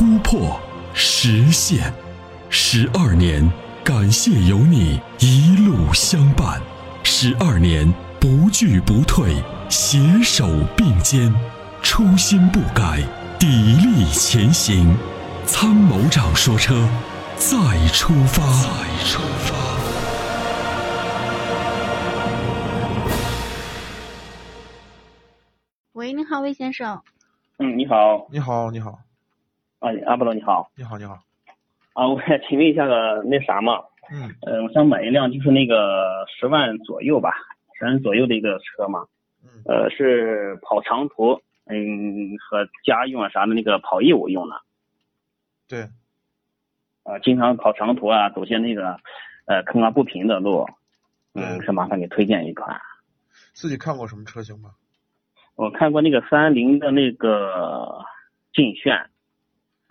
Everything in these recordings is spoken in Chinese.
突破、实现。十二年，感谢有你一路相伴。十二年，不惧不退，携手并肩，初心不改，砥砺前行。参谋长说：车，再出发。再出发。”喂，你好，魏先生。嗯，你好，你好，你好，啊，阿波罗你好，你好，你好。啊，我想请问一下个那啥嘛，嗯，呃，我想买一辆就是那个十万左右吧，十万左右的一个车嘛，嗯，呃，是跑长途，嗯，和家用啊啥的那个跑业务用的，对，啊，经常跑长途啊，走些那个呃坑洼不平的路，嗯，对是麻烦给推荐一款。自己看过什么车型吗？我看过那个三菱的那个劲炫，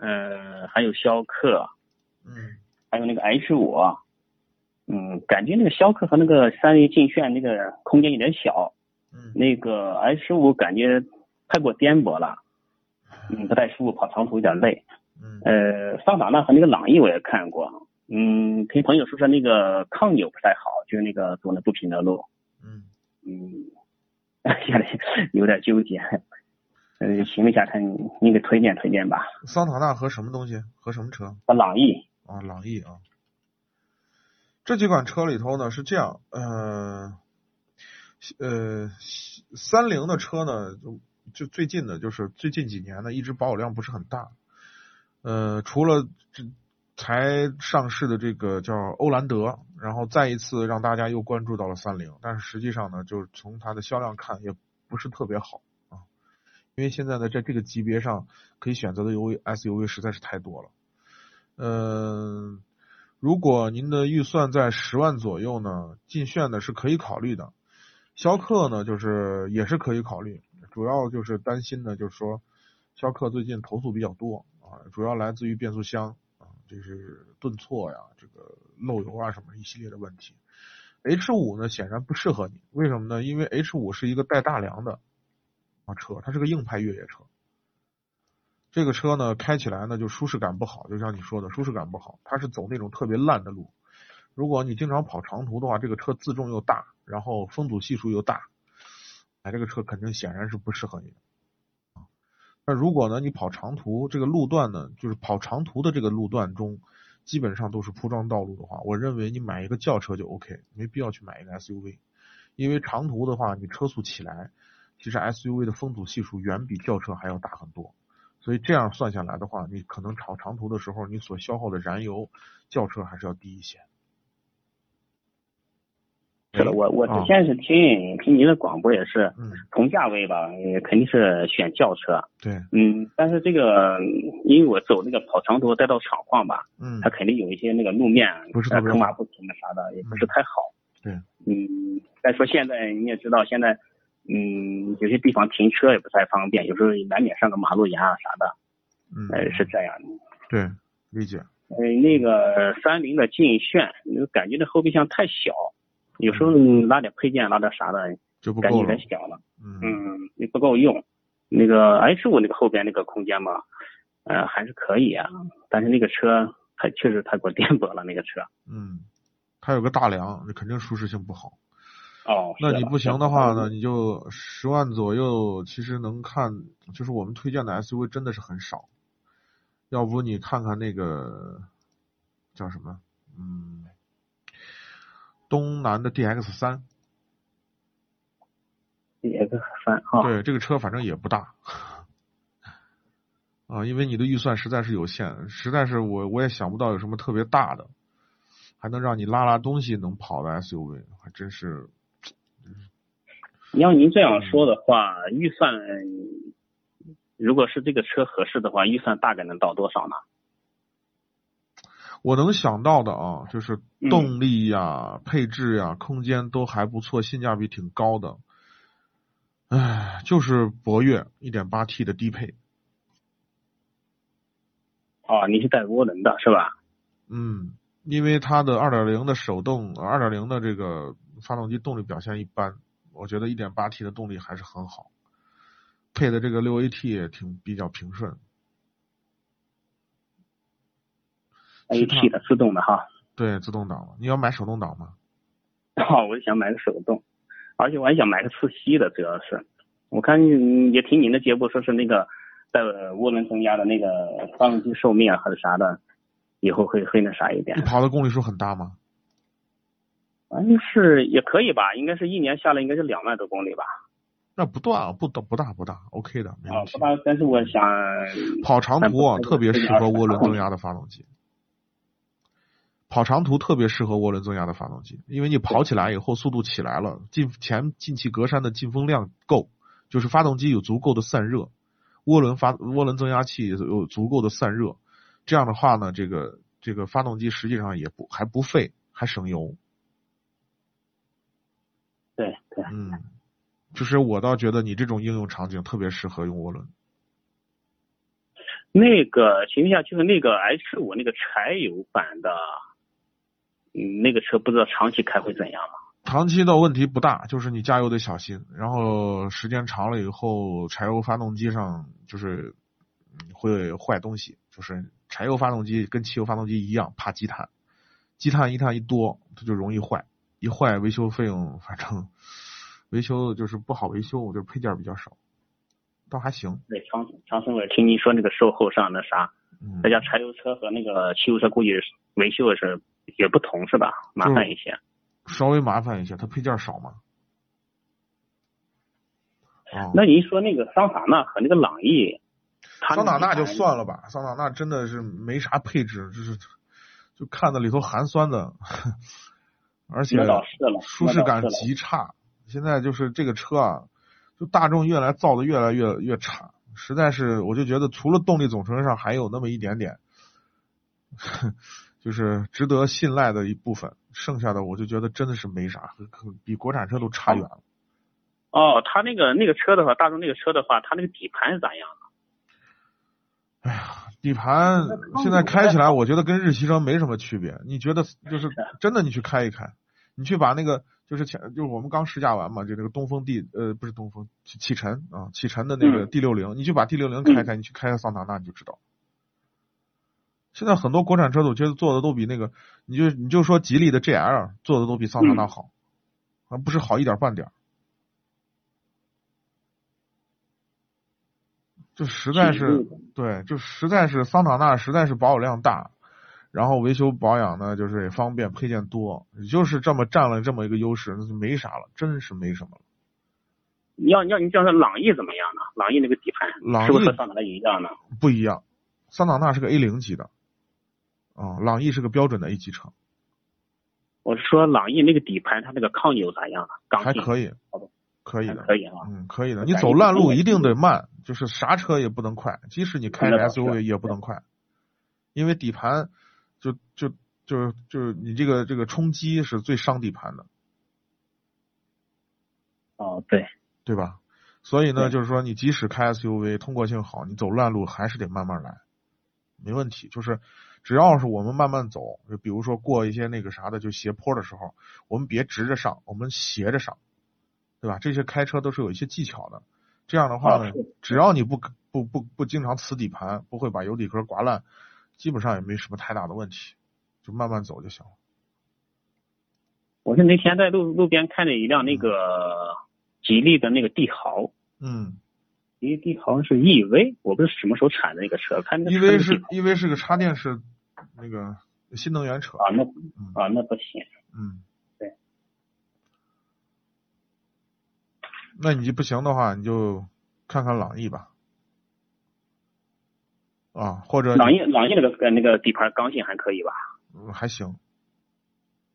嗯、还有逍客，嗯，还有那个 H 五，嗯，感觉那个逍客和那个三菱劲炫那个空间有点小，嗯，那个 H 五感觉太过颠簸了，嗯，不太舒服，跑长途有点累。嗯，呃，桑塔纳和那个朗逸我也看过，嗯，听朋友说说那个抗扭不太好，就是那个走那不平的路，嗯，嗯，现在有点纠结，呃，请问一下看你给推荐推荐吧，桑塔纳和什么东西？和什么车？和朗逸，啊，朗逸啊。这几款车里头呢是这样，呃，呃，三菱的车呢，就就最近的，就是最近几年呢，一直保有量不是很大。呃，除了这才上市的这个叫欧蓝德，然后再一次让大家又关注到了三菱，但是实际上呢，就是从它的销量看，也不是特别好啊。因为现在呢，在这个级别上可以选择的 U V SUV 实在是太多了。嗯、如果您的预算在十万左右呢，劲炫呢是可以考虑的，逍客呢就是也是可以考虑，主要就是担心呢，就是说逍客最近投诉比较多啊，主要来自于变速箱啊，就是顿挫呀，这个漏油啊什么一系列的问题。H 五呢显然不适合你，为什么呢？因为 H 五是一个带大梁的车，它是个硬派越野车。这个车呢，开起来呢就舒适感不好，就像你说的，舒适感不好。它是走那种特别烂的路。如果你经常跑长途的话，这个车自重又大，然后风阻系数又大，哎，这个车肯定显然是不适合你的。啊那如果呢，你跑长途这个路段呢，就是跑长途的这个路段中，基本上都是铺装道路的话，我认为你买一个轿车就 OK，没必要去买一个 SUV，因为长途的话，你车速起来，其实 SUV 的风阻系数远比轿车还要大很多。所以这样算下来的话，你可能跑长途的时候，你所消耗的燃油，轿车还是要低一些。是的，我我啊之前是听听您的广播也是嗯，同价位吧，也肯定是选轿车，对，嗯，但是这个因为我走那个跑长途带到厂矿吧，嗯它肯定有一些那个路面呃不是坑洼不平的啥的，也不是太好。对，嗯，再说现在你也知道，现在嗯有些地方停车也不太方便，有时候难免上个马路牙啊啥的，嗯，呃是这样的。对，理解。呃，那个三菱的劲炫，感觉那后备箱太小，有时候拉点配件拉点啥的，就不感觉有点。小了。嗯嗯，也不够用。那个 H 五那个后边那个空间嘛，呃，还是可以啊。但是那个车它确实太过颠簸了，那个车。嗯，它有个大梁，那肯定舒适性不好。哦，那你不行的话呢，你就十万左右，其实能看，就是我们推荐的 SUV 真的是很少。要不你看看那个叫什么，嗯，东南的 DX 三，DX 三啊。对，这个车反正也不大。啊，因为你的预算实在是有限，实在是我我也想不到有什么特别大的，还能让你拉拉东西能跑的 SUV，还真是你要您这样说的话，预算如果是这个车合适的话，预算大概能到多少呢？我能想到的啊，就是动力呀、配置呀、空间都还不错，性价比挺高的。唉，就是博越一点八 T 的低配。哦，你是带涡轮的是吧？嗯，因为它的二点零的手动，二点零的这个发动机动力表现一般，我觉得一点八 T 的动力还是很好，配的这个六 AT 也挺比较平顺。AT 的自动的哈。对，自动挡的。你要买手动挡吗？哦，我就想买个手动，而且我还想买个自吸的，主要是我看也听您的节目说是那个。在涡轮增压的那个发动机寿命啊还是啥的，以后会会那啥一点。你跑的公里数很大吗？反正是也可以吧，应该是一年下来应该是两万多公里吧。那不断啊，不大不大不大，OK 的，没问题。不大，但是我想跑长途啊特别适合涡轮增压的发动机。跑长途特别适合涡轮增压的发动机，因为你跑起来以后速度起来了，进前进气格栅的进风量够，就是发动机有足够的散热。涡轮发涡轮增压器有足够的散热，这样的话呢，这个这个发动机实际上也不还不费，还省油。对对，嗯，就是我倒觉得你这种应用场景特别适合用涡轮。那个请问一下，就是那个 H 五那个柴油版的，嗯，那个车不知道长期开会怎样吗？长期的问题不大，就是你加油得小心，然后时间长了以后，柴油发动机上就是会坏东西，就是柴油发动机跟汽油发动机一样，怕积碳，积碳一碳一多，它就容易坏，一坏维修费用反正维修就是不好维修，就是配件比较少，倒还行。对，长长春我听您说那个售后上那啥，大家柴油车和那个汽油车估计维修是也不同是吧？麻烦一些。稍微麻烦一些，它配件少嘛。哦。那您说那个桑塔纳和那个朗逸，桑塔纳就算了吧，桑塔纳真的是没啥配置，就是就看的里头寒酸的，而且舒适感极差。现在就是这个车啊，就大众越来造的越来越越差，实在是我就觉得除了动力总成上还有那么一点点。就是值得信赖的一部分，剩下的我就觉得真的是没啥，比国产车都差远了。哦，他那个那个车的话，大众那个车的话，他那个底盘是咋样的？哎呀，底盘现在开起来，我觉得跟日系车没什么区别。你觉得就是真的？你去开一开，你去把那个就是前就是我们刚试驾完嘛，就那个东风 D 呃不是东风启辰啊启辰的那个 D 六零，你就把 D 六零开开，你去开桑塔纳你就知道。现在很多国产车，我觉得做的都比那个，你就你就说吉利的 GL 做的都比桑塔纳好，而，不是好一点半点，就实在是对，就实在是桑塔纳实在是保有量大，然后维修保养呢就是也方便，配件多，就是这么占了这么一个优势，那就没啥了，真是没什么了。你要要你讲说朗逸怎么样呢？朗逸那个底盘是不是和桑塔纳一样呢？不一样，桑塔纳是个 A 零级的。嗯，朗逸是个标准的 A 级车。我是说朗逸那个底盘，它那个抗扭咋样啊？还可以，可以的，可以啊，嗯，可以的。你走烂路一定得慢，就是啥车也不能快，即使你开着 SUV 也不能快，因为底盘就就就就是你这个这个冲击是最伤底盘的。哦，对，对吧？所以呢，就是说你即使开 SUV，通过性好，你走烂路还是得慢慢来，没问题，就是。只要是我们慢慢走，就比如说过一些那个啥的，就斜坡的时候，我们别直着上，我们斜着上，对吧？这些开车都是有一些技巧的。这样的话呢，只要你不不不不经常呲底盘，不会把油底壳刮烂，基本上也没什么太大的问题，就慢慢走就行了。我是那天在路路边看见一辆那个吉利的那个帝豪，嗯。一帝豪是 EV，我不是什么时候产的那个车，看那个 EV 是 EV 是个插电式那个新能源车啊，那啊那不行，嗯，对，那你就不行的话，你就看看朗逸吧，啊或者朗逸朗逸那个那个底盘刚性还可以吧？嗯，还行，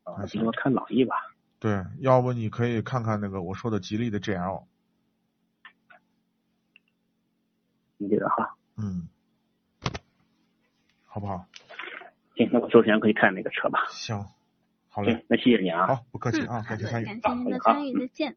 啊，那看朗逸吧。对，要不你可以看看那个我说的吉利的 GL。你觉得哈，嗯，好不好？行，那我周天可以看那个车吧。行，好嘞行，，那谢谢你啊。好，不客气嗯，啊，感谢参与。感谢您的参与，再见。